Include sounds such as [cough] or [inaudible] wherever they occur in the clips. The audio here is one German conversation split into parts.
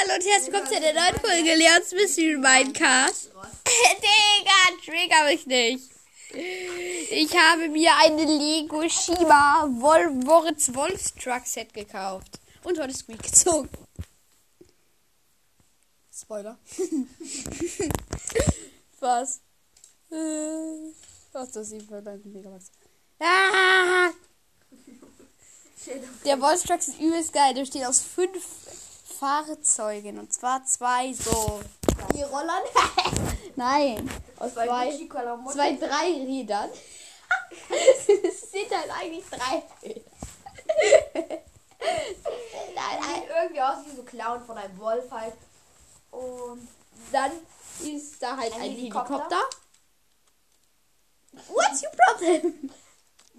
Hallo und herzlich willkommen zu einer neuen Folge Leons Mystery Mindcast. [laughs] Digga, trigger mich nicht. Ich habe mir eine Lego Shima Wol Moritz Wolfstruck Set gekauft. Und heute Squeak gezogen. Spoiler. [laughs] Was? Äh, Was das sie für beim Megabox? Ah! Der Wolfstruck ist übelst geil. Der besteht aus fünf Fahrzeugen. Und zwar zwei so. Die Rollern. [laughs] Nein. Aus zwei, zwei Dreirädern. [laughs] Es sind halt eigentlich drei Räder. Nein, nein, irgendwie aus wie so Clown von einem Wolf halt. Und Dann ist da halt ein, Ein Helikopter. Helikopter. What's your problem?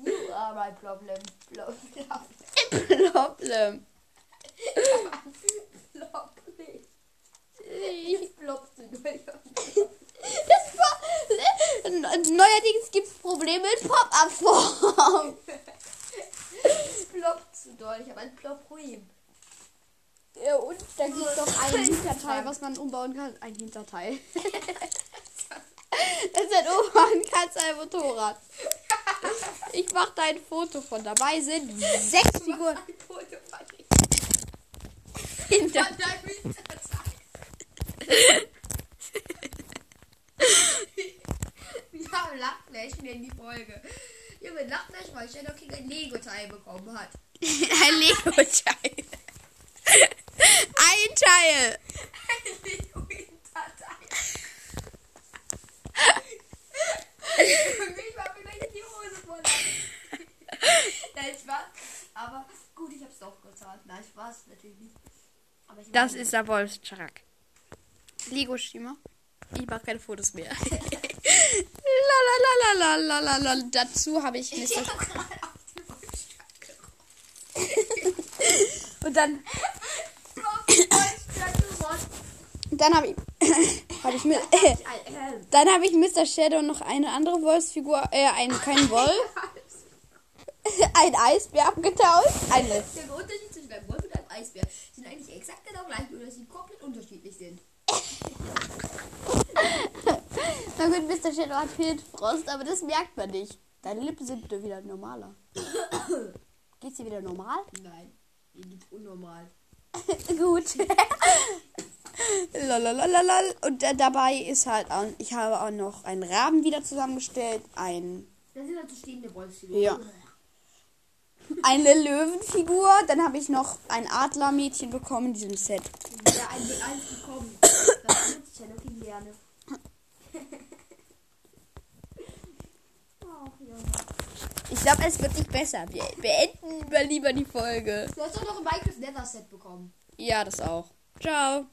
you are my problem. Problem. [laughs] Problem. Problem. Ich- Plopst du durch. Das neuerdings gibt es Probleme mit Pop-Up-Form. Plopst du durch. Ich habe ein Plop-Problem. Ja, und da gibt es noch ein Hinterteil, was man umbauen kann. Ein Hinterteil. [laughs] Das ist ein umbauen kannst ein Motorrad. Ich mache da ein Foto von. Dabei sind sechs Figuren. Hinterteil. Wir haben Lachflash in die Folge. Junge, Lachflash, weil Shadow King ein Lego-Teil bekommen hat. [laughs] ein Lego-Teil. Ein Teil. Ein Lego-Hinterteil. [laughs] Junge, ich war in die Hose voll. Nein, Spaß. Aber gut, ich hab's doch gezahlt. Nein, Spaß, natürlich nicht. Das ist der Wolfscharak. Lego Schima. Ich mache keine Fotos mehr. [laughs] Lalalalalalala. Dazu habe ich Mr. [laughs] hab. Und dann, dann habe ich, [laughs] habe ich mir, Äh, dann habe ich Mr. Shadow noch eine andere Wolfsfigur, äh, ein, kein Wolf, ein Eisbär abgetauscht. Eine. Eisbär sind eigentlich exakt genau gleich, nur dass sie komplett unterschiedlich sind. Na gut, Mr. Shadow hat viel Frost, aber das merkt man nicht. Deine Lippen sind wieder normaler. [coughs] Geht's dir wieder normal? Nein, mir geht's unnormal. [laughs] Gut. Lalalala. Und da, dabei ist halt auch, ich habe auch noch einen Raben wieder zusammengestellt, ein, Das sind halt so stehende Wolfsfiguren. Ja. Eine Löwenfigur, dann habe ich noch ein Adlermädchen bekommen in diesem Set. Ja, ein mit eins bekommen. Das nutzt Shadow King gerne. Ich glaube, es wird nicht besser. Wir beenden lieber die Folge. Du hast doch noch ein Minecraft Nether Set bekommen. Ja, das auch. Ciao.